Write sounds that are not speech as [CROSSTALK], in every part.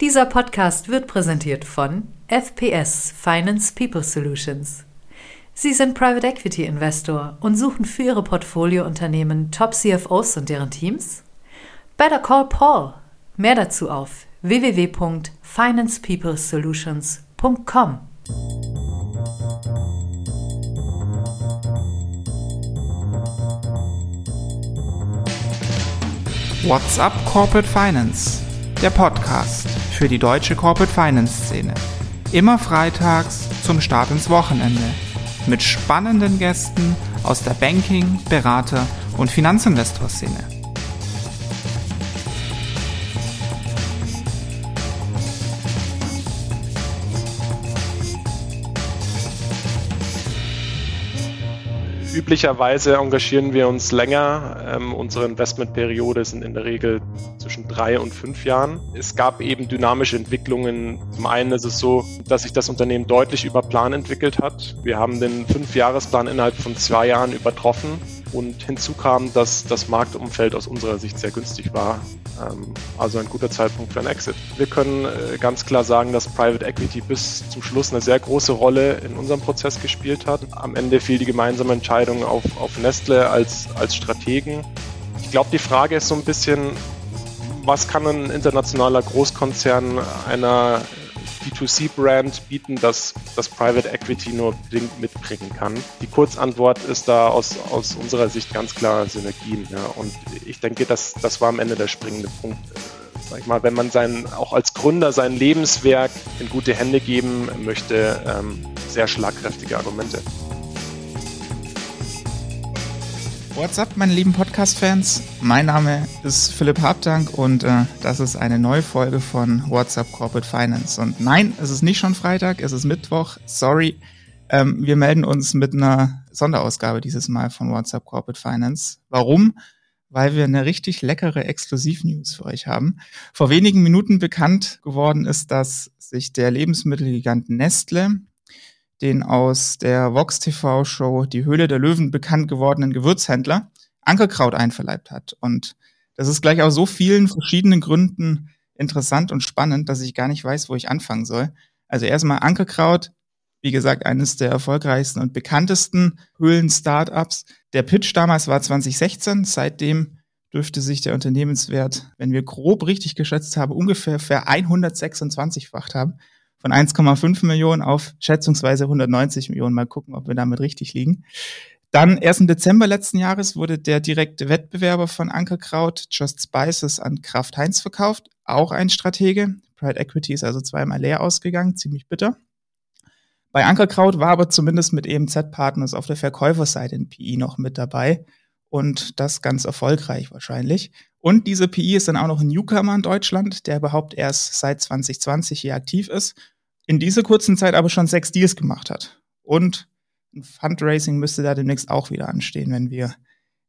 Dieser Podcast wird präsentiert von FPS Finance People Solutions. Sie sind Private Equity Investor und suchen für Ihre Portfoliounternehmen Top CFOs und deren Teams? Better Call Paul. Mehr dazu auf www.financepeoplesolutions.com. What's up Corporate Finance? Der Podcast für die deutsche Corporate Finance Szene. Immer freitags zum Start ins Wochenende. Mit spannenden Gästen aus der Banking-, Berater- und Finanzinvestor-Szene. Üblicherweise engagieren wir uns länger. Ähm, unsere Investmentperiode sind in der Regel zwischen drei und fünf Jahren. Es gab eben dynamische Entwicklungen. Zum einen ist es so, dass sich das Unternehmen deutlich über Plan entwickelt hat. Wir haben den Fünfjahresplan innerhalb von zwei Jahren übertroffen. Und hinzu kam, dass das Marktumfeld aus unserer Sicht sehr günstig war. Ähm, also ein guter Zeitpunkt für ein Exit. Wir können äh, ganz klar sagen, dass Private Equity bis zum Schluss eine sehr große Rolle in unserem Prozess gespielt hat. Am Ende fiel die gemeinsame Entscheidung auf, auf Nestle als, als Strategen. Ich glaube, die Frage ist so ein bisschen, was kann ein internationaler Großkonzern einer B2C-Brand bieten, das das Private Equity nur bedingt mitbringen kann. Die Kurzantwort ist da aus, aus unserer Sicht ganz klar Synergien. Ja. Und ich denke, das, das war am Ende der springende Punkt. Sag ich mal, wenn man sein, auch als Gründer sein Lebenswerk in gute Hände geben möchte, ähm, sehr schlagkräftige Argumente. What's up, meine lieben Podcast-Fans? Mein Name ist Philipp Habdank und äh, das ist eine neue Folge von What's up Corporate Finance. Und nein, es ist nicht schon Freitag, es ist Mittwoch. Sorry. Ähm, wir melden uns mit einer Sonderausgabe dieses Mal von What's up Corporate Finance. Warum? Weil wir eine richtig leckere Exklusiv-News für euch haben. Vor wenigen Minuten bekannt geworden ist, dass sich der Lebensmittelgigant Nestle den aus der Vox TV Show Die Höhle der Löwen bekannt gewordenen Gewürzhändler Ankerkraut einverleibt hat. Und das ist gleich aus so vielen verschiedenen Gründen interessant und spannend, dass ich gar nicht weiß, wo ich anfangen soll. Also erstmal Ankerkraut, wie gesagt, eines der erfolgreichsten und bekanntesten Höhlen-Startups. Der Pitch damals war 2016. Seitdem dürfte sich der Unternehmenswert, wenn wir grob richtig geschätzt haben, ungefähr ver 126-facht haben von 1,5 Millionen auf schätzungsweise 190 Millionen. Mal gucken, ob wir damit richtig liegen. Dann erst im Dezember letzten Jahres wurde der direkte Wettbewerber von Ankerkraut, Just Spices, an Kraft Heinz verkauft. Auch ein Stratege. Pride Equity ist also zweimal leer ausgegangen, ziemlich bitter. Bei Ankerkraut war aber zumindest mit EMZ Partners auf der Verkäuferseite in PI noch mit dabei und das ganz erfolgreich wahrscheinlich. Und diese PI ist dann auch noch ein Newcomer in Deutschland, der überhaupt erst seit 2020 hier aktiv ist, in dieser kurzen Zeit aber schon sechs Deals gemacht hat. Und ein Fundraising müsste da demnächst auch wieder anstehen, wenn wir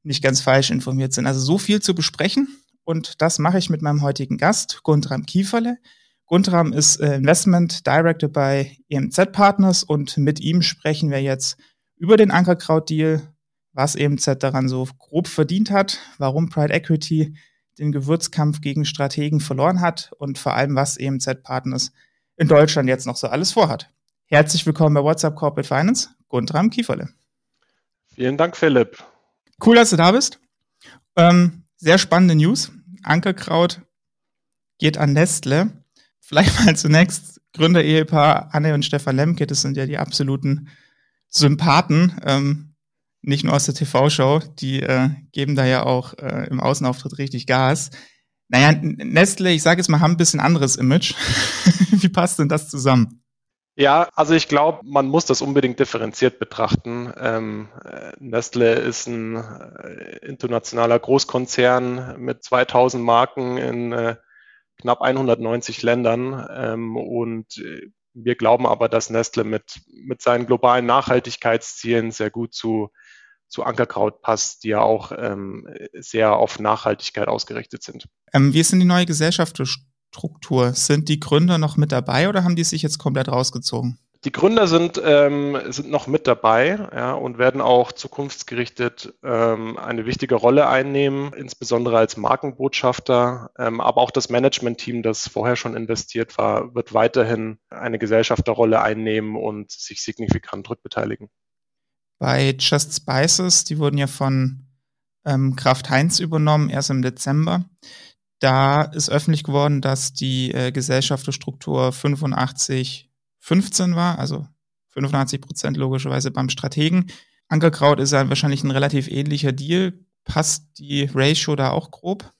nicht ganz falsch informiert sind. Also so viel zu besprechen und das mache ich mit meinem heutigen Gast, Guntram Kieferle. Guntram ist äh, Investment Director bei EMZ Partners und mit ihm sprechen wir jetzt über den Ankerkraut-Deal, was EMZ daran so grob verdient hat, warum Pride Equity den Gewürzkampf gegen Strategen verloren hat und vor allem, was EMZ Partners in Deutschland jetzt noch so alles vorhat. Herzlich willkommen bei WhatsApp Corporate Finance, Guntram Kieferle. Vielen Dank, Philipp. Cool, dass du da bist. Ähm, sehr spannende News. Ankerkraut geht an Nestle. Vielleicht mal zunächst Gründer-Ehepaar Anne und Stefan Lemke, das sind ja die absoluten Sympathen. Ähm, nicht nur aus der TV-Show, die äh, geben da ja auch äh, im Außenauftritt richtig Gas. Naja, Nestle, ich sage jetzt mal, haben ein bisschen anderes Image. [LAUGHS] Wie passt denn das zusammen? Ja, also ich glaube, man muss das unbedingt differenziert betrachten. Ähm, Nestle ist ein äh, internationaler Großkonzern mit 2000 Marken in äh, knapp 190 Ländern ähm, und äh, wir glauben aber, dass Nestle mit, mit seinen globalen Nachhaltigkeitszielen sehr gut zu zu Ankerkraut passt, die ja auch ähm, sehr auf Nachhaltigkeit ausgerichtet sind. Ähm, wie ist denn die neue Gesellschaftsstruktur? Sind die Gründer noch mit dabei oder haben die sich jetzt komplett rausgezogen? Die Gründer sind, ähm, sind noch mit dabei ja, und werden auch zukunftsgerichtet ähm, eine wichtige Rolle einnehmen, insbesondere als Markenbotschafter. Ähm, aber auch das Management-Team, das vorher schon investiert war, wird weiterhin eine Gesellschafterrolle einnehmen und sich signifikant rückbeteiligen. Bei Just Spices, die wurden ja von ähm, Kraft Heinz übernommen, erst im Dezember. Da ist öffentlich geworden, dass die äh, Gesellschafterstruktur 85 15 war, also 85 Prozent logischerweise beim Strategen. Ankerkraut ist ja wahrscheinlich ein relativ ähnlicher Deal. Passt die Ratio da auch grob?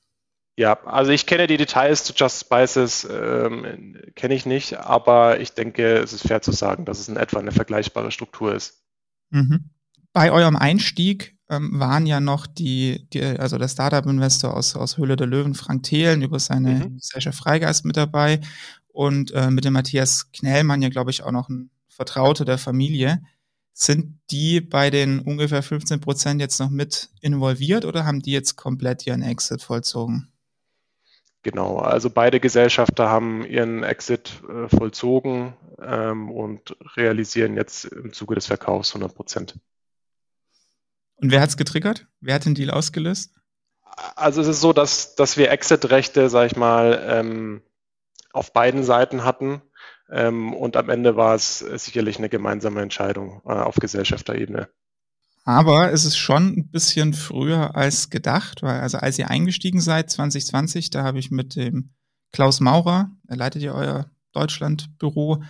Ja, also ich kenne die Details zu Just Spices, ähm, kenne ich nicht, aber ich denke, es ist fair zu sagen, dass es in etwa eine vergleichbare Struktur ist. Mhm. Bei eurem Einstieg ähm, waren ja noch die, die also der Startup-Investor aus, aus Höhle der Löwen, Frank Thelen, über seine mhm. Gesellschaft Freigeist mit dabei und äh, mit dem Matthias Knellmann ja, glaube ich, auch noch ein Vertrauter der Familie. Sind die bei den ungefähr 15 Prozent jetzt noch mit involviert oder haben die jetzt komplett ihren Exit vollzogen? Genau, also beide Gesellschafter haben ihren Exit äh, vollzogen ähm, und realisieren jetzt im Zuge des Verkaufs 100 Prozent. Und wer hat es getriggert? Wer hat den Deal ausgelöst? Also es ist so, dass, dass wir Exit-Rechte, sag ich mal, ähm, auf beiden Seiten hatten. Ähm, und am Ende war es sicherlich eine gemeinsame Entscheidung äh, auf Gesellschafterebene. Aber es ist schon ein bisschen früher als gedacht, weil also als ihr eingestiegen seid 2020, da habe ich mit dem Klaus Maurer, er leitet ja euer Deutschlandbüro,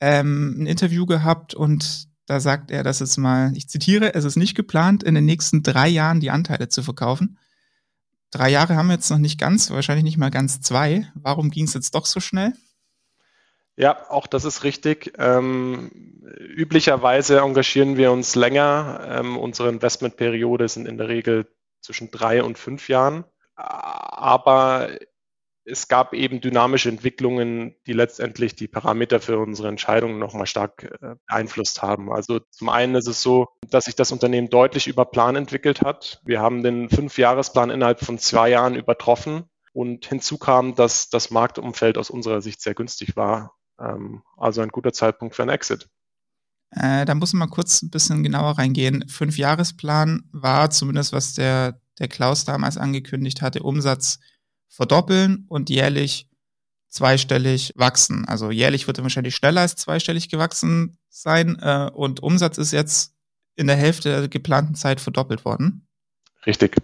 ähm, ein Interview gehabt und da sagt er, dass es mal, ich zitiere, es ist nicht geplant, in den nächsten drei Jahren die Anteile zu verkaufen. Drei Jahre haben wir jetzt noch nicht ganz, wahrscheinlich nicht mal ganz zwei. Warum ging es jetzt doch so schnell? Ja, auch das ist richtig. Ähm, üblicherweise engagieren wir uns länger. Ähm, unsere Investmentperiode sind in der Regel zwischen drei und fünf Jahren. Aber es gab eben dynamische Entwicklungen, die letztendlich die Parameter für unsere Entscheidungen nochmal stark äh, beeinflusst haben. Also zum einen ist es so, dass sich das Unternehmen deutlich über Plan entwickelt hat. Wir haben den Fünfjahresplan innerhalb von zwei Jahren übertroffen. Und hinzu kam, dass das Marktumfeld aus unserer Sicht sehr günstig war. Ähm, also ein guter Zeitpunkt für ein Exit. Äh, da muss man mal kurz ein bisschen genauer reingehen. Fünfjahresplan war zumindest, was der, der Klaus damals angekündigt hatte, Umsatz verdoppeln und jährlich zweistellig wachsen. Also jährlich wird er wahrscheinlich schneller als zweistellig gewachsen sein äh, und Umsatz ist jetzt in der Hälfte der geplanten Zeit verdoppelt worden. Richtig.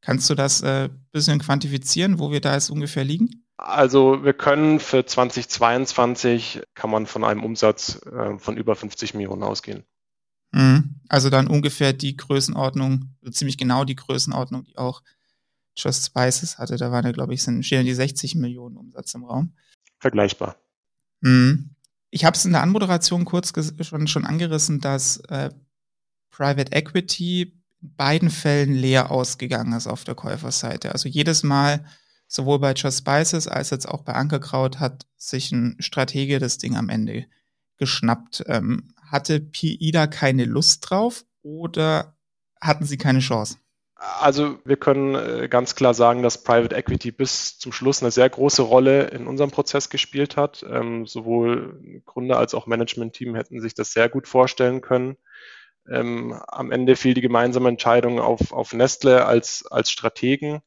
Kannst du das äh, bisschen quantifizieren, wo wir da jetzt ungefähr liegen? Also wir können für 2022 kann man von einem Umsatz äh, von über 50 Millionen ausgehen. Mhm. Also dann ungefähr die Größenordnung, ziemlich genau die Größenordnung, die auch Just Spices hatte. Da waren ja, glaube ich, sind, stehen die 60 Millionen Umsatz im Raum. Vergleichbar. Mhm. Ich habe es in der Anmoderation kurz schon, schon angerissen, dass äh, Private Equity in beiden Fällen leer ausgegangen ist auf der Käuferseite. Also jedes Mal, sowohl bei Just Spices als jetzt auch bei Ankerkraut, hat sich ein Stratege das Ding am Ende geschnappt. Ähm, hatte PI da keine Lust drauf oder hatten sie keine Chance? Also wir können äh, ganz klar sagen, dass Private Equity bis zum Schluss eine sehr große Rolle in unserem Prozess gespielt hat. Ähm, sowohl Gründer als auch Management-Team hätten sich das sehr gut vorstellen können. Ähm, am Ende fiel die gemeinsame Entscheidung auf, auf Nestle als, als Strategen.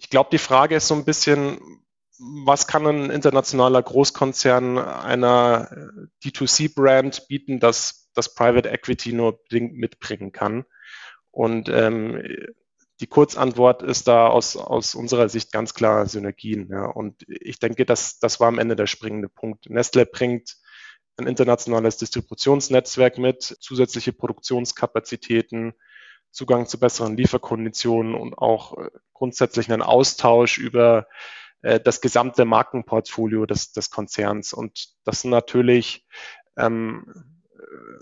Ich glaube, die Frage ist so ein bisschen, was kann ein internationaler Großkonzern einer äh, D2C-Brand bieten, das das Private Equity nur mitbringen kann? Und ähm, die Kurzantwort ist da aus, aus unserer Sicht ganz klar Synergien. Ja. Und ich denke, das, das war am Ende der springende Punkt. Nestle bringt ein internationales Distributionsnetzwerk mit, zusätzliche Produktionskapazitäten, Zugang zu besseren Lieferkonditionen und auch äh, grundsätzlich einen Austausch über äh, das gesamte Markenportfolio des, des Konzerns. Und das sind natürlich ähm,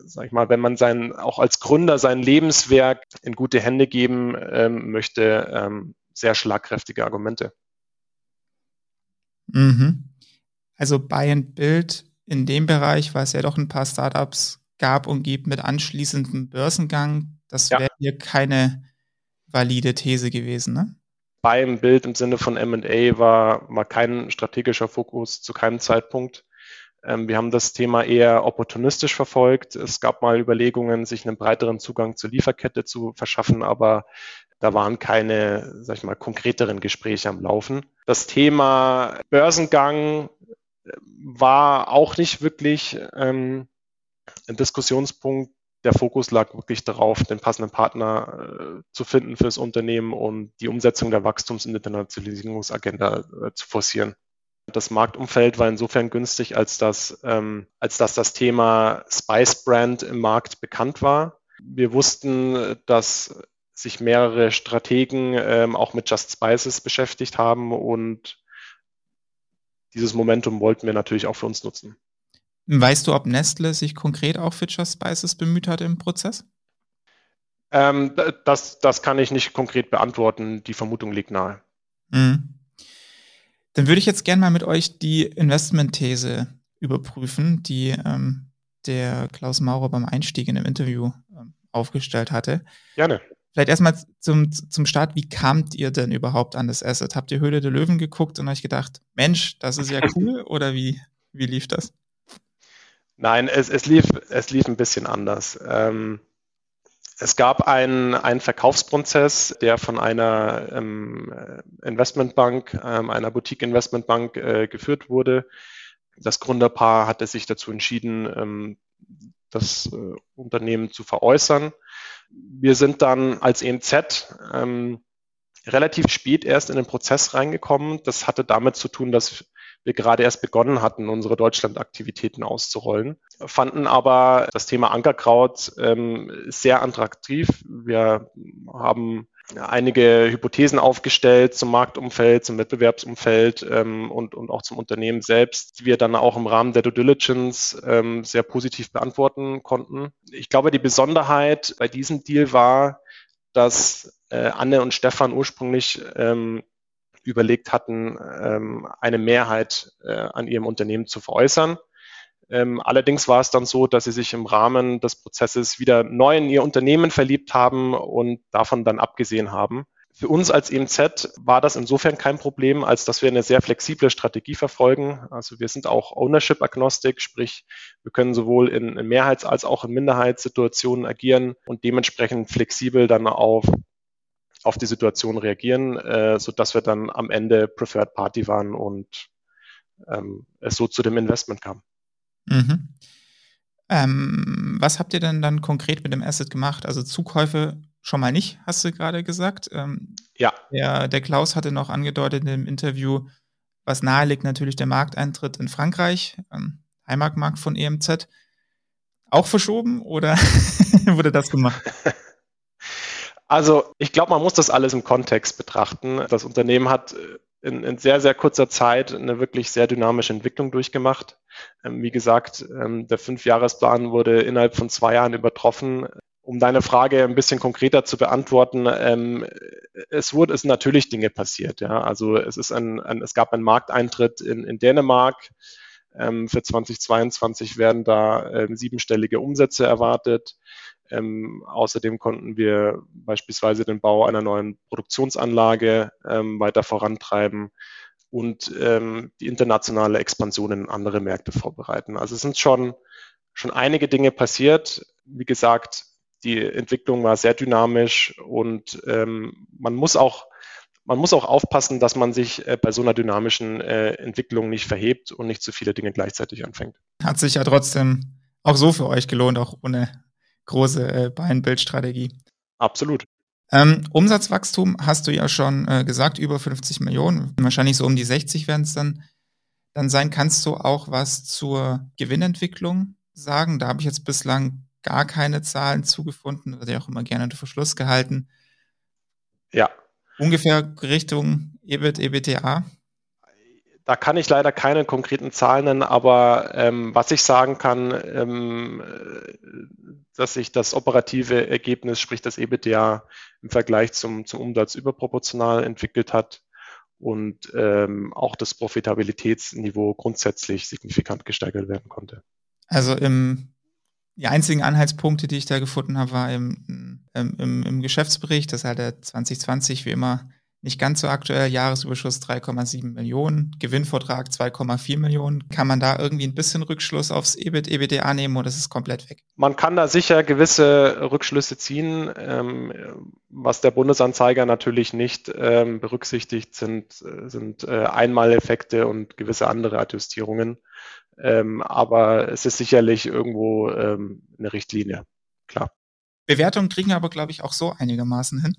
sag ich mal, wenn man sein, auch als Gründer sein Lebenswerk in gute Hände geben ähm, möchte, ähm, sehr schlagkräftige Argumente. Mhm. Also Buy and Build in dem Bereich, weil es ja doch ein paar Startups gab und gibt mit anschließendem Börsengang, das wäre hier keine valide These gewesen, ne? And Build im Sinne von M&A war, war kein strategischer Fokus zu keinem Zeitpunkt. Ähm, wir haben das Thema eher opportunistisch verfolgt. Es gab mal Überlegungen, sich einen breiteren Zugang zur Lieferkette zu verschaffen, aber da waren keine, sag ich mal, konkreteren Gespräche am Laufen. Das Thema Börsengang äh, war auch nicht wirklich ähm, ein Diskussionspunkt. Der Fokus lag wirklich darauf, den passenden Partner äh, zu finden fürs Unternehmen und die Umsetzung der Wachstums- und Internationalisierungsagenda äh, zu forcieren. Das Marktumfeld war insofern günstig, als dass, ähm, als dass das Thema Spice Brand im Markt bekannt war. Wir wussten, dass sich mehrere Strategen ähm, auch mit Just Spices beschäftigt haben und dieses Momentum wollten wir natürlich auch für uns nutzen. Weißt du, ob Nestle sich konkret auch für Just Spices bemüht hat im Prozess? Ähm, das, das kann ich nicht konkret beantworten. Die Vermutung liegt nahe. Mhm. Dann würde ich jetzt gerne mal mit euch die Investmentthese überprüfen, die ähm, der Klaus Maurer beim Einstieg in dem Interview ähm, aufgestellt hatte. Gerne. Vielleicht erstmal zum, zum Start, wie kamt ihr denn überhaupt an das Asset? Habt ihr Höhle der Löwen geguckt und euch gedacht, Mensch, das ist ja [LAUGHS] cool oder wie, wie lief das? Nein, es, es, lief, es lief ein bisschen anders. Ähm, es gab einen, einen Verkaufsprozess, der von einer ähm, Investmentbank, ähm, einer Boutique-Investmentbank äh, geführt wurde. Das Gründerpaar hatte sich dazu entschieden, ähm, das äh, Unternehmen zu veräußern. Wir sind dann als EMZ ähm, relativ spät erst in den Prozess reingekommen. Das hatte damit zu tun, dass wir gerade erst begonnen hatten, unsere Deutschland-Aktivitäten auszurollen, fanden aber das Thema Ankerkraut ähm, sehr attraktiv. Wir haben einige Hypothesen aufgestellt zum Marktumfeld, zum Wettbewerbsumfeld ähm, und, und auch zum Unternehmen selbst, die wir dann auch im Rahmen der Due Diligence ähm, sehr positiv beantworten konnten. Ich glaube, die Besonderheit bei diesem Deal war, dass äh, Anne und Stefan ursprünglich ähm, überlegt hatten, ähm, eine Mehrheit äh, an ihrem Unternehmen zu veräußern. Ähm, allerdings war es dann so, dass sie sich im Rahmen des Prozesses wieder neu in ihr Unternehmen verliebt haben und davon dann abgesehen haben. Für uns als EMZ war das insofern kein Problem, als dass wir eine sehr flexible Strategie verfolgen. Also wir sind auch Ownership-agnostik, sprich wir können sowohl in, in Mehrheits- als auch in Minderheitssituationen agieren und dementsprechend flexibel dann auf auf die Situation reagieren, äh, so dass wir dann am Ende Preferred Party waren und ähm, es so zu dem Investment kam. Mhm. Ähm, was habt ihr denn dann konkret mit dem Asset gemacht? Also Zukäufe schon mal nicht, hast du gerade gesagt. Ähm, ja. Der, der Klaus hatte noch angedeutet in dem Interview, was nahe liegt, natürlich der Markteintritt in Frankreich, ähm, Heimatmarkt von EMZ. Auch verschoben oder [LAUGHS] wurde das gemacht? [LAUGHS] Also ich glaube, man muss das alles im Kontext betrachten. Das Unternehmen hat äh, in, in, sehr, sehr kurzer Zeit eine wirklich sehr dynamische Entwicklung durchgemacht. Ähm, wie gesagt, ähm, der Fünfjahresplan wurde innerhalb von zwei Jahren übertroffen. Um deine Frage ein bisschen konkreter zu beantworten, ähm, es wurde, es natürlich Dinge passiert. Ja, also es ist ein, ein es gab einen Markteintritt in, in Dänemark. Ähm, für 2022 werden da ähm, siebenstellige Umsätze erwartet. Ähm, außerdem konnten wir beispielsweise den Bau einer neuen Produktionsanlage ähm, weiter vorantreiben und ähm, die internationale Expansion in andere Märkte vorbereiten. Also es sind schon, schon einige Dinge passiert. Wie gesagt, die Entwicklung war sehr dynamisch und ähm, man muss auch man muss auch aufpassen, dass man sich äh, bei so einer dynamischen äh, Entwicklung nicht verhebt und nicht zu viele Dinge gleichzeitig anfängt. Hat sich ja trotzdem auch so für euch gelohnt, auch ohne große äh, Buy-and-Build-Strategie. Absolut. Ähm, Umsatzwachstum hast du ja schon äh, gesagt, über 50 Millionen. Wahrscheinlich so um die 60 werden es dann, dann sein. Kannst du auch was zur Gewinnentwicklung sagen? Da habe ich jetzt bislang gar keine Zahlen zugefunden, wird ja auch immer gerne unter Verschluss gehalten. Ja. Ungefähr Richtung EBIT, EBTA? Da kann ich leider keine konkreten Zahlen nennen, aber ähm, was ich sagen kann, ähm, dass sich das operative Ergebnis, sprich das EBITDA, im Vergleich zum, zum Umsatz überproportional entwickelt hat und ähm, auch das Profitabilitätsniveau grundsätzlich signifikant gesteigert werden konnte. Also im, die einzigen Anhaltspunkte, die ich da gefunden habe, war im, im, im, im Geschäftsbericht, das halt der 2020 wie immer nicht ganz so aktuell, Jahresüberschuss 3,7 Millionen, Gewinnvortrag 2,4 Millionen. Kann man da irgendwie ein bisschen Rückschluss aufs EBIT, EBITDA nehmen oder ist es komplett weg? Man kann da sicher gewisse Rückschlüsse ziehen. Ähm, was der Bundesanzeiger natürlich nicht ähm, berücksichtigt, sind, sind äh, Einmaleffekte und gewisse andere Adjustierungen. Ähm, aber es ist sicherlich irgendwo ähm, eine Richtlinie, klar. Bewertungen kriegen aber, glaube ich, auch so einigermaßen hin.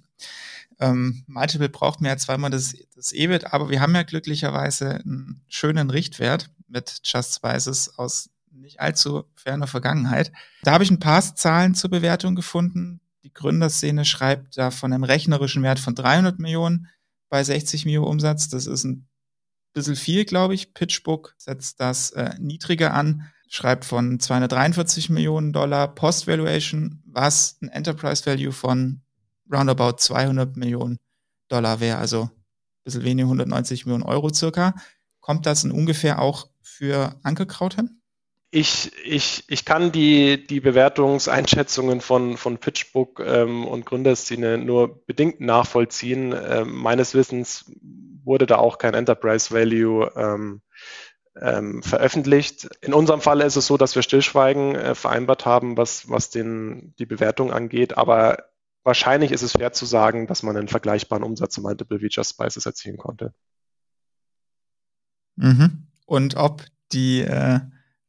Ähm, Multiple braucht mehr zweimal das, das EBIT, aber wir haben ja glücklicherweise einen schönen Richtwert mit Just Spices aus nicht allzu ferner Vergangenheit. Da habe ich ein paar Zahlen zur Bewertung gefunden. Die Gründerszene schreibt da von einem rechnerischen Wert von 300 Millionen bei 60 Millionen Umsatz. Das ist ein bisschen viel, glaube ich. PitchBook setzt das äh, niedriger an, schreibt von 243 Millionen Dollar Post-Valuation, was ein Enterprise Value von roundabout 200 Millionen Dollar wäre, also ein bisschen weniger, 190 Millionen Euro circa. Kommt das in ungefähr auch für Ankerkraut hin? Ich, ich, ich kann die, die Bewertungseinschätzungen von, von PitchBook ähm, und Gründerszene nur bedingt nachvollziehen. Ähm, meines Wissens wurde da auch kein Enterprise Value ähm, ähm, veröffentlicht. In unserem Fall ist es so, dass wir Stillschweigen äh, vereinbart haben, was, was den, die Bewertung angeht. Aber wahrscheinlich ist es fair zu sagen, dass man einen vergleichbaren Umsatz im Multiple Just Spices erzielen konnte. Mhm. Und ob die äh,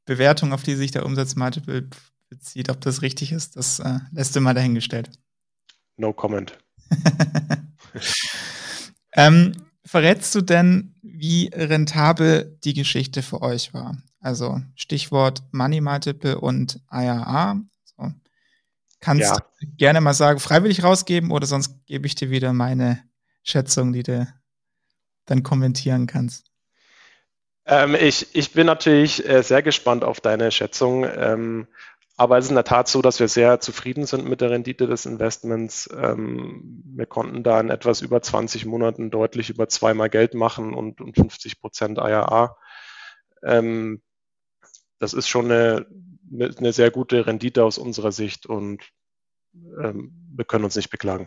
Bewertung, auf die sich der Umsatz Multiple bezieht, ob das richtig ist, das äh, lässt du mal dahingestellt. No comment. [LAUGHS] ähm, verrätst du denn, wie rentabel die Geschichte für euch war? Also Stichwort Money Multiple und IRA. So. Kannst ja. gerne mal sagen, freiwillig rausgeben oder sonst gebe ich dir wieder meine Schätzung, die du dann kommentieren kannst. Ähm, ich, ich bin natürlich äh, sehr gespannt auf deine Schätzung. Ähm, aber es ist in der Tat so, dass wir sehr zufrieden sind mit der Rendite des Investments. Ähm, wir konnten da in etwas über 20 Monaten deutlich über zweimal Geld machen und, und 50 Prozent IRA. Ähm, das ist schon eine, eine sehr gute Rendite aus unserer Sicht und ähm, wir können uns nicht beklagen.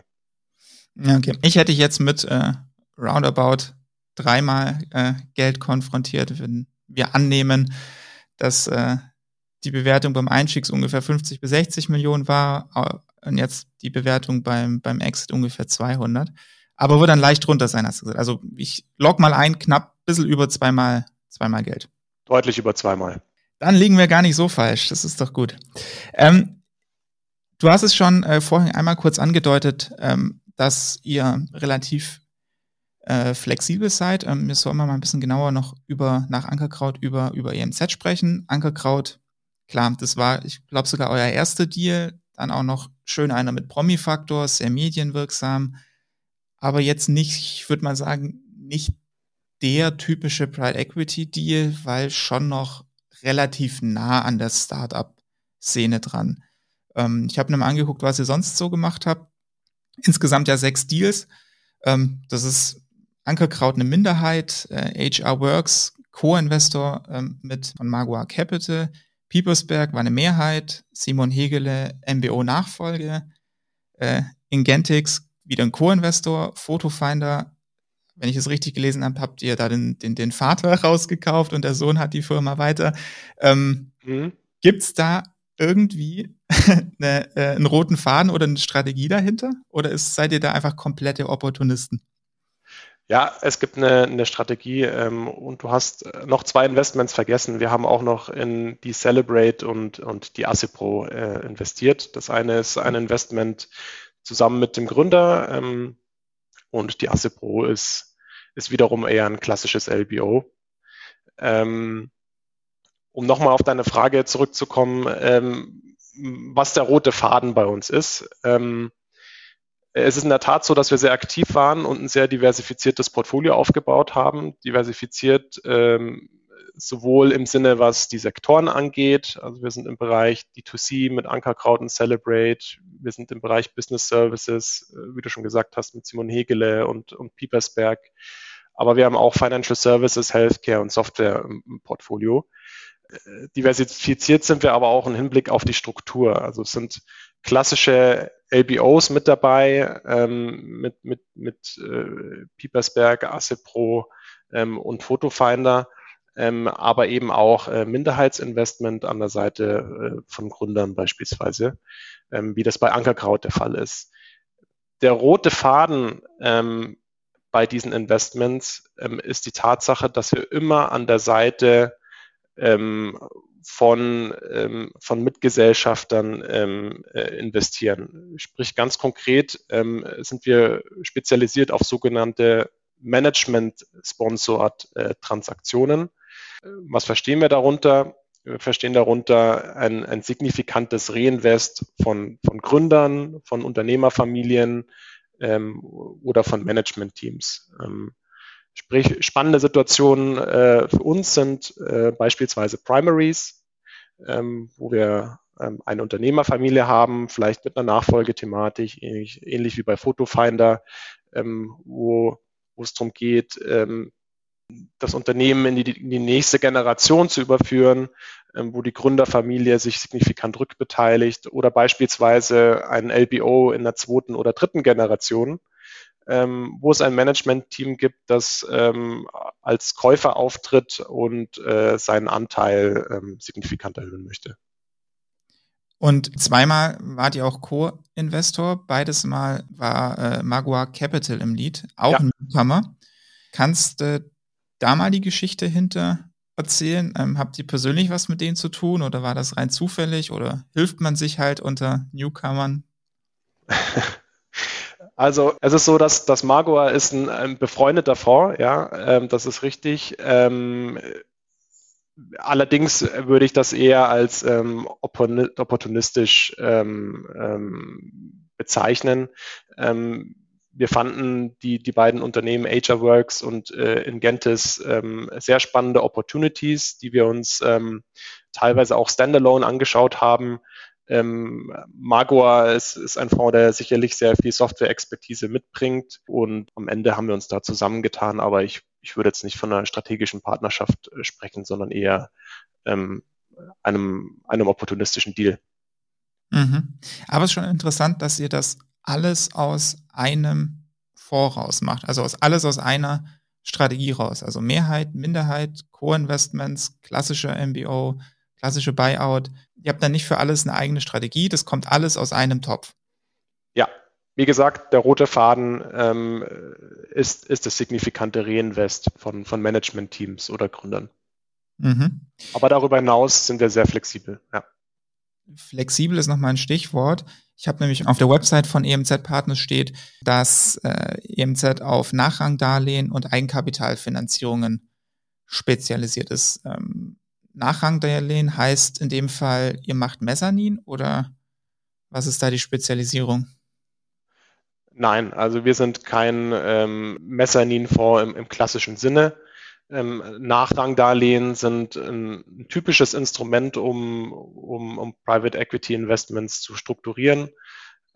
Okay. Ich hätte jetzt mit äh, roundabout dreimal äh, Geld konfrontiert, wenn wir annehmen, dass äh, die Bewertung beim Einstieg ungefähr 50 bis 60 Millionen war und jetzt die Bewertung beim, beim Exit ungefähr 200. Aber wird dann leicht runter sein, hast du gesagt. Also ich log mal ein, knapp ein bisschen über zweimal, zweimal Geld. Deutlich über zweimal. Dann liegen wir gar nicht so falsch. Das ist doch gut. Ähm, du hast es schon äh, vorhin einmal kurz angedeutet, ähm, dass ihr relativ äh, flexibel seid. Ähm, wir sollen mal ein bisschen genauer noch über nach Ankerkraut über, über EMZ sprechen. Ankerkraut, klar, das war, ich glaube, sogar euer erster Deal. Dann auch noch schön einer mit Promi-Faktor, sehr medienwirksam. Aber jetzt nicht, ich würde mal sagen, nicht der typische Pride Equity Deal, weil schon noch relativ nah an der Startup-Szene dran. Ähm, ich habe mir mal angeguckt, was ihr sonst so gemacht habt. Insgesamt ja sechs Deals. Ähm, das ist Ankerkraut eine Minderheit, äh, HR Works Co-Investor ähm, mit von Magua Capital, Piepersberg war eine Mehrheit, Simon Hegele MBO Nachfolge, äh, Ingentix wieder ein Co-Investor, Photofinder, wenn ich es richtig gelesen habe, habt ihr da den, den, den Vater [LAUGHS] rausgekauft und der Sohn hat die Firma weiter. Ähm, mhm. Gibt es da irgendwie [LAUGHS] eine, äh, einen roten Faden oder eine Strategie dahinter? Oder ist, seid ihr da einfach komplette Opportunisten? Ja, es gibt eine, eine Strategie ähm, und du hast äh, noch zwei Investments vergessen. Wir haben auch noch in die Celebrate und, und die Assipro äh, investiert. Das eine ist ein Investment zusammen mit dem Gründer ähm, und die Assipro ist, ist wiederum eher ein klassisches LBO. Ähm, um nochmal auf deine Frage zurückzukommen, ähm, was der rote Faden bei uns ist. Ähm, es ist in der Tat so, dass wir sehr aktiv waren und ein sehr diversifiziertes Portfolio aufgebaut haben. Diversifiziert ähm, sowohl im Sinne, was die Sektoren angeht. Also wir sind im Bereich D2C mit Ankerkraut und Celebrate. Wir sind im Bereich Business Services, äh, wie du schon gesagt hast, mit Simon Hegele und, und Piepersberg. Aber wir haben auch Financial Services, Healthcare und Software im Portfolio. Diversifiziert sind wir aber auch im Hinblick auf die Struktur. Also es sind klassische LBOs mit dabei, ähm, mit, mit, mit äh, Piepersberg, Pro ähm, und Photofinder, ähm, aber eben auch äh, Minderheitsinvestment an der Seite äh, von Gründern beispielsweise, ähm, wie das bei Ankerkraut der Fall ist. Der rote Faden ähm, bei diesen Investments ähm, ist die Tatsache, dass wir immer an der Seite ähm, von, ähm, von Mitgesellschaftern ähm, äh, investieren. Sprich ganz konkret ähm, sind wir spezialisiert auf sogenannte Management-Sponsored-Transaktionen. Äh, Was verstehen wir darunter? Wir verstehen darunter ein, ein signifikantes Reinvest von, von Gründern, von Unternehmerfamilien ähm, oder von Management-Teams. Ähm, Sprich, spannende Situationen äh, für uns sind äh, beispielsweise Primaries, ähm, wo wir ähm, eine Unternehmerfamilie haben, vielleicht mit einer Nachfolgethematik, ähnlich, ähnlich wie bei Photofinder, ähm, wo, wo es darum geht, ähm, das Unternehmen in die, in die nächste Generation zu überführen, ähm, wo die Gründerfamilie sich signifikant rückbeteiligt oder beispielsweise ein LBO in der zweiten oder dritten Generation, ähm, wo es ein Management-Team gibt, das ähm, als Käufer auftritt und äh, seinen Anteil ähm, signifikant erhöhen möchte. Und zweimal wart ihr auch Co-Investor, beides Mal war äh, Magua Capital im Lead, auch ja. ein Newcomer. Kannst du äh, da mal die Geschichte hinter erzählen? Ähm, habt ihr persönlich was mit denen zu tun oder war das rein zufällig oder hilft man sich halt unter Newcomern? [LAUGHS] Also es ist so, dass, dass Magua ist ein, ein befreundeter Fonds, ja, ähm, das ist richtig. Ähm, allerdings würde ich das eher als ähm, opportunistisch ähm, ähm, bezeichnen. Ähm, wir fanden die, die beiden Unternehmen AgerWorks und äh, Ingentis sehr spannende Opportunities, die wir uns teilweise auch standalone angeschaut haben. Ähm, Magua ist, ist ein Fonds, der sicherlich sehr viel Software-Expertise mitbringt und am Ende haben wir uns da zusammengetan, aber ich, ich würde jetzt nicht von einer strategischen Partnerschaft äh, sprechen, sondern eher ähm, einem, einem opportunistischen Deal. Mhm. Aber es ist schon interessant, dass ihr das alles aus einem Voraus macht, also aus, alles aus einer Strategie raus. Also Mehrheit, Minderheit, Co-Investments, klassische MBO, klassische Buyout. Ihr habt dann nicht für alles eine eigene Strategie, das kommt alles aus einem Topf. Ja, wie gesagt, der rote Faden ähm, ist, ist das signifikante Reinvest von, von Management-Teams oder Gründern. Mhm. Aber darüber hinaus sind wir sehr flexibel. Ja. Flexibel ist nochmal ein Stichwort. Ich habe nämlich auf der Website von EMZ Partners steht, dass äh, EMZ auf Nachrangdarlehen und Eigenkapitalfinanzierungen spezialisiert ist. Ähm, Nachrangdarlehen heißt in dem Fall, ihr macht Mezzanin oder was ist da die Spezialisierung? Nein, also wir sind kein ähm, Mezzanin-Fonds im, im, klassischen Sinne. Ähm, Nachrangdarlehen sind ein, typisches Instrument, um, um, um Private Equity Investments zu strukturieren.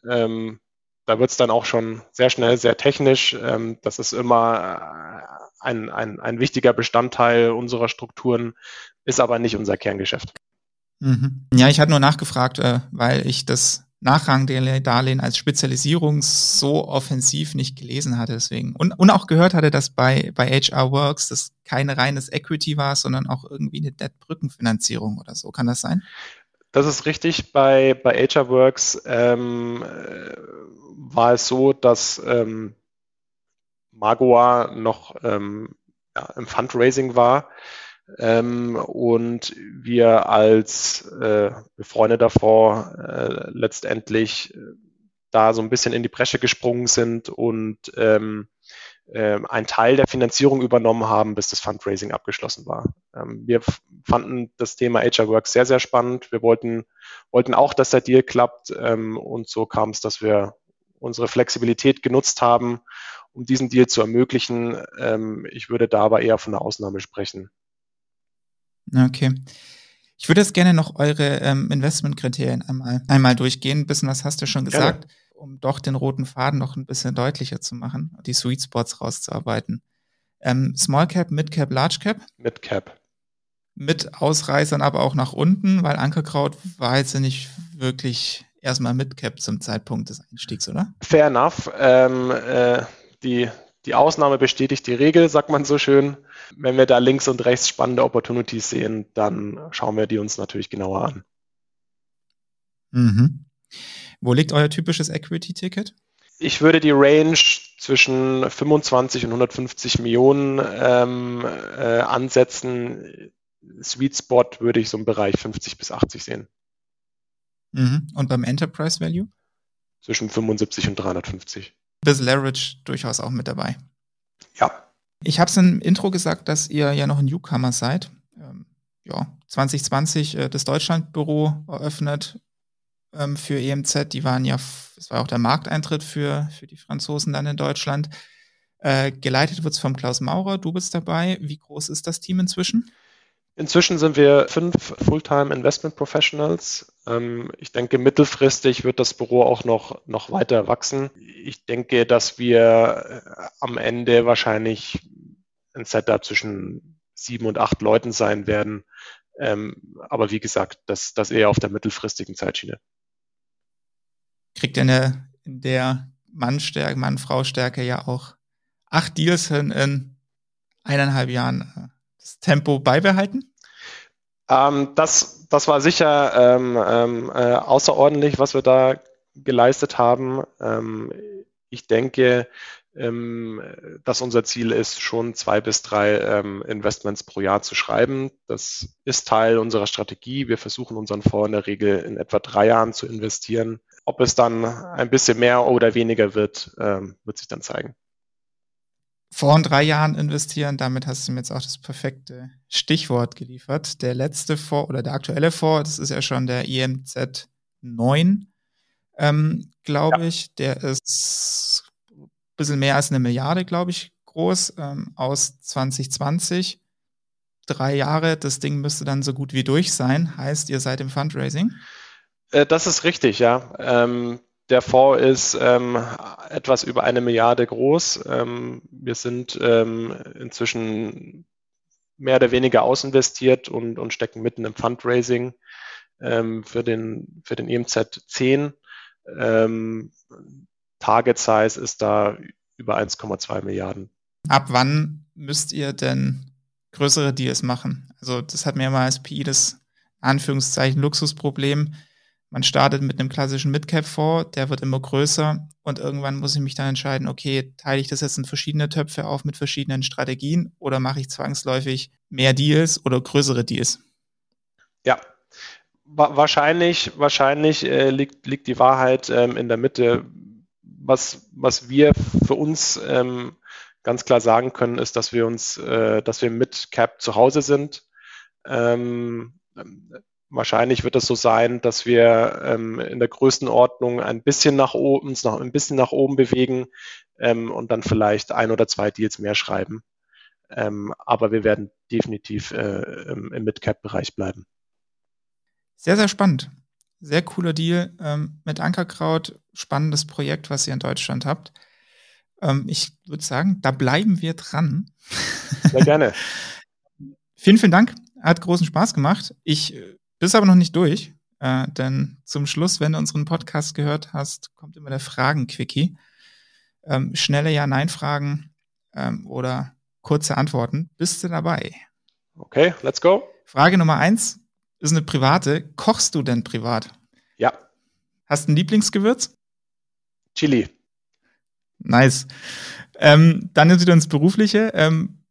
Ähm, da wird es dann auch schon sehr schnell sehr technisch. Ähm, das ist immer ein, ein, ein wichtiger Bestandteil unserer Strukturen, ist aber nicht unser Kerngeschäft. Mhm. Ja, ich hatte nur nachgefragt, äh, weil ich das Nachrangdarlehen als Spezialisierung so offensiv nicht gelesen hatte, deswegen. Und, und auch gehört hatte, dass bei, bei HR Works das keine reines Equity war, sondern auch irgendwie eine Debt-Brückenfinanzierung oder so. Kann das sein? Das ist richtig. Bei, bei HR Works ähm, äh, war es so, dass ähm, Magua noch ähm, ja, im Fundraising war ähm, und wir als äh, befreundeter Fonds äh, letztendlich äh, da so ein bisschen in die Bresche gesprungen sind und ähm, äh, einen Teil der Finanzierung übernommen haben, bis das Fundraising abgeschlossen war. Ähm, wir fanden das Thema HR Works sehr, sehr spannend. Wir wollten, wollten auch, dass der Deal klappt ähm, und so kam es, dass wir unsere Flexibilität genutzt haben um diesen Deal zu ermöglichen. Ähm, ich würde da aber eher von einer Ausnahme sprechen. Okay. Ich würde jetzt gerne noch eure ähm, Investmentkriterien einmal, einmal durchgehen. Ein bisschen was hast du schon gesagt, gerne. um doch den roten Faden noch ein bisschen deutlicher zu machen, die Sweet Spots rauszuarbeiten. Ähm, Small Cap, Mid Cap, Large Cap? Mid Cap. mit Ausreißern aber auch nach unten, weil Ankerkraut war jetzt nicht wirklich erstmal Midcap zum Zeitpunkt des Einstiegs, oder? Fair enough. Ähm, äh, die, die Ausnahme bestätigt die Regel, sagt man so schön. Wenn wir da links und rechts spannende Opportunities sehen, dann schauen wir die uns natürlich genauer an. Mhm. Wo liegt euer typisches Equity-Ticket? Ich würde die Range zwischen 25 und 150 Millionen ähm, äh, ansetzen. Sweet Spot würde ich so im Bereich 50 bis 80 sehen. Mhm. Und beim Enterprise Value? Zwischen 75 und 350. Bis Leverage durchaus auch mit dabei. Ja. Ich habe es im Intro gesagt, dass ihr ja noch ein Newcomer seid. Ähm, ja, 2020 äh, das Deutschlandbüro eröffnet ähm, für EMZ. Die waren ja, es war auch der Markteintritt für, für die Franzosen dann in Deutschland. Äh, geleitet wird es vom Klaus Maurer. Du bist dabei. Wie groß ist das Team inzwischen? Inzwischen sind wir fünf Fulltime Investment Professionals. Ähm, ich denke, mittelfristig wird das Büro auch noch, noch weiter wachsen. Ich denke, dass wir äh, am Ende wahrscheinlich ein Setup zwischen sieben und acht Leuten sein werden. Ähm, aber wie gesagt, das, das eher auf der mittelfristigen Zeitschiene. Kriegt in der Mannstärke, Mann-Frau-Stärke ja auch acht Deals hin in eineinhalb Jahren äh, das Tempo beibehalten? Ähm, das, das war sicher ähm, ähm, äh, außerordentlich, was wir da geleistet haben. Ähm, ich denke, ähm, dass unser Ziel ist, schon zwei bis drei Investments pro Jahr zu schreiben. Das ist Teil unserer Strategie. Wir versuchen unseren Fonds in der Regel in etwa drei Jahren zu investieren. Ob es dann ein bisschen mehr oder weniger wird, wird sich dann zeigen vor drei Jahren investieren. Damit hast du mir jetzt auch das perfekte Stichwort geliefert. Der letzte Fonds oder der aktuelle Fonds, das ist ja schon der IMZ 9, ähm, glaube ja. ich. Der ist ein bisschen mehr als eine Milliarde, glaube ich, groß, ähm, aus 2020. Drei Jahre, das Ding müsste dann so gut wie durch sein. Heißt, ihr seid im Fundraising? Äh, das ist richtig, ja. Ähm, der Fonds ist ähm, etwas über eine Milliarde groß. Ähm, wir sind ähm, inzwischen mehr oder weniger ausinvestiert und, und stecken mitten im Fundraising ähm, für den, für den EMZ 10. Ähm, Target Size ist da über 1,2 Milliarden. Ab wann müsst ihr denn größere Deals machen? Also das hat mir mal als PI das Anführungszeichen Luxusproblem man startet mit einem klassischen Midcap-Fonds, der wird immer größer und irgendwann muss ich mich dann entscheiden, okay, teile ich das jetzt in verschiedene Töpfe auf mit verschiedenen Strategien oder mache ich zwangsläufig mehr Deals oder größere Deals? Ja, wahrscheinlich, wahrscheinlich äh, liegt, liegt die Wahrheit ähm, in der Mitte. Was, was wir für uns ähm, ganz klar sagen können, ist, dass wir uns, äh, dass wir mit Cap zu Hause sind. Ähm, Wahrscheinlich wird es so sein, dass wir ähm, in der Größenordnung ein bisschen nach oben, uns noch ein bisschen nach oben bewegen ähm, und dann vielleicht ein oder zwei Deals mehr schreiben. Ähm, aber wir werden definitiv äh, im, im Mid-Cap-Bereich bleiben. Sehr, sehr spannend. Sehr cooler Deal ähm, mit Ankerkraut. Spannendes Projekt, was ihr in Deutschland habt. Ähm, ich würde sagen, da bleiben wir dran. Sehr gerne. [LAUGHS] vielen, vielen Dank. Hat großen Spaß gemacht. Ich äh, bist aber noch nicht durch, äh, denn zum Schluss, wenn du unseren Podcast gehört hast, kommt immer der Fragen-Quickie. Ähm, schnelle Ja-Nein-Fragen ähm, oder kurze Antworten. Bist du dabei? Okay, let's go. Frage Nummer eins ist eine private. Kochst du denn privat? Ja. Hast du ein Lieblingsgewürz? Chili. Nice. Ähm, dann wieder ins Berufliche. Ähm,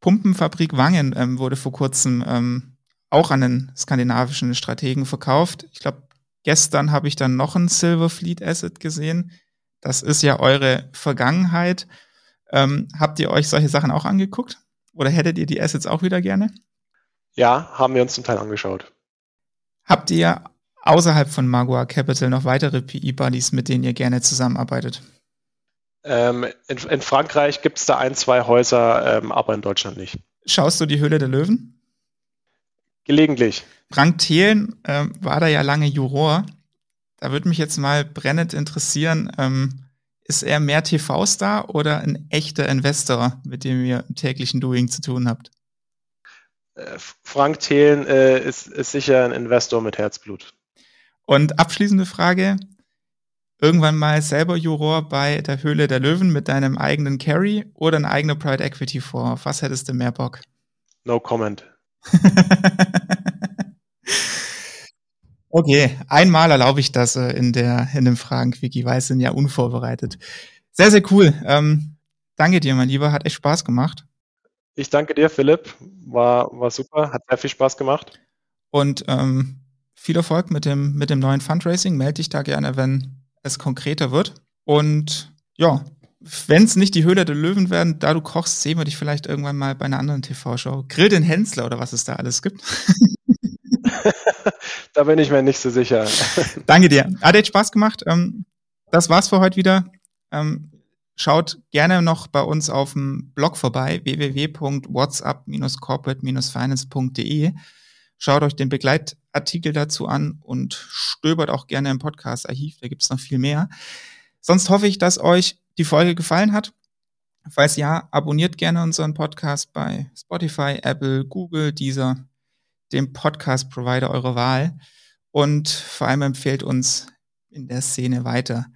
Pumpenfabrik Wangen ähm, wurde vor kurzem ähm, auch an den skandinavischen Strategen verkauft. Ich glaube, gestern habe ich dann noch ein Silver Fleet Asset gesehen. Das ist ja eure Vergangenheit. Ähm, habt ihr euch solche Sachen auch angeguckt? Oder hättet ihr die Assets auch wieder gerne? Ja, haben wir uns zum Teil angeschaut. Habt ihr außerhalb von Magua Capital noch weitere PE-Buddies, mit denen ihr gerne zusammenarbeitet? Ähm, in, in, Frankreich gibt es da ein, zwei Häuser, ähm, aber in Deutschland nicht. Schaust du die Höhle der Löwen? Gelegentlich. Frank Thelen ähm, war da ja lange Juror. Da würde mich jetzt mal brennend interessieren, ähm, ist er mehr TV-Star oder ein echter Investor, mit dem ihr im täglichen Doing zu tun habt? äh, Frank Thelen äh, ist, ist sicher ein Investor mit Herzblut. Und abschließende Frage. Irgendwann mal selber Juror bei der Höhle der Löwen mit deinem eigenen Carry oder ein eigener Private Equity Fonds? Auf was hättest du mehr Bock? No comment. [LAUGHS] okay, einmal erlaube ich das äh, in der in dem Fragen-Quickie, weil es sind ja unvorbereitet. Sehr, sehr cool. Ähm, danke dir, mein Lieber. Hat echt Spaß gemacht. Ich danke dir, Philipp. War, war super, hat sehr viel Spaß gemacht. Und ähm, viel Erfolg mit dem, mit dem neuen Fundraising. Melde dich da gerne, wenn es konkreter wird. Und ja, wenn es nicht die Höhle der Löwen werden, da du kochst, sehen wir dich vielleicht irgendwann mal bei einer anderen TV-Show. Grill den Hensler oder was es da alles gibt. [LAUGHS] da bin ich mir nicht so sicher. [LAUGHS] Danke dir. Hat echt Spaß gemacht. Ähm, das war's für heute wieder. Ähm, schaut gerne noch bei uns auf dem Blog vorbei, www.whatsapp-corporate-finance.de. Schaut euch den Begleitartikel dazu an und stöbert auch gerne im Podcast-Archiv, da gibt's noch viel mehr. Sonst hoffe ich, dass euch die Folge gefallen hat. Falls ja, abonniert gerne unseren Podcast bei Spotify, Apple, Google, dieser, dem Podcast-Provider eurer Wahl. Und vor allem empfehlt uns in der Szene weiter.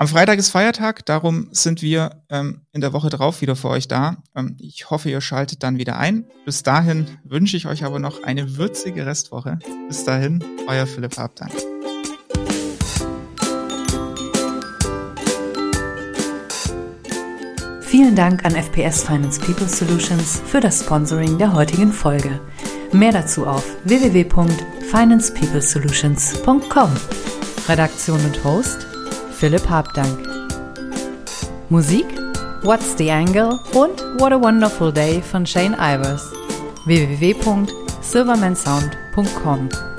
Am Freitag ist Feiertag, darum sind wir ähm, in der Woche drauf wieder für euch da. Ähm, ich hoffe, ihr schaltet dann wieder ein. Bis dahin wünsche ich euch aber noch eine würzige Restwoche. Bis dahin, euer Philipp Habdank. Vielen Dank an FPS Finance People Solutions für das Sponsoring der heutigen Folge. Mehr dazu auf www.financepeoplesolutions.com. Redaktion und Host Philipp Habdank. Musik What's the Angle und What a Wonderful Day von Shane Ivers. www.silvermansound.com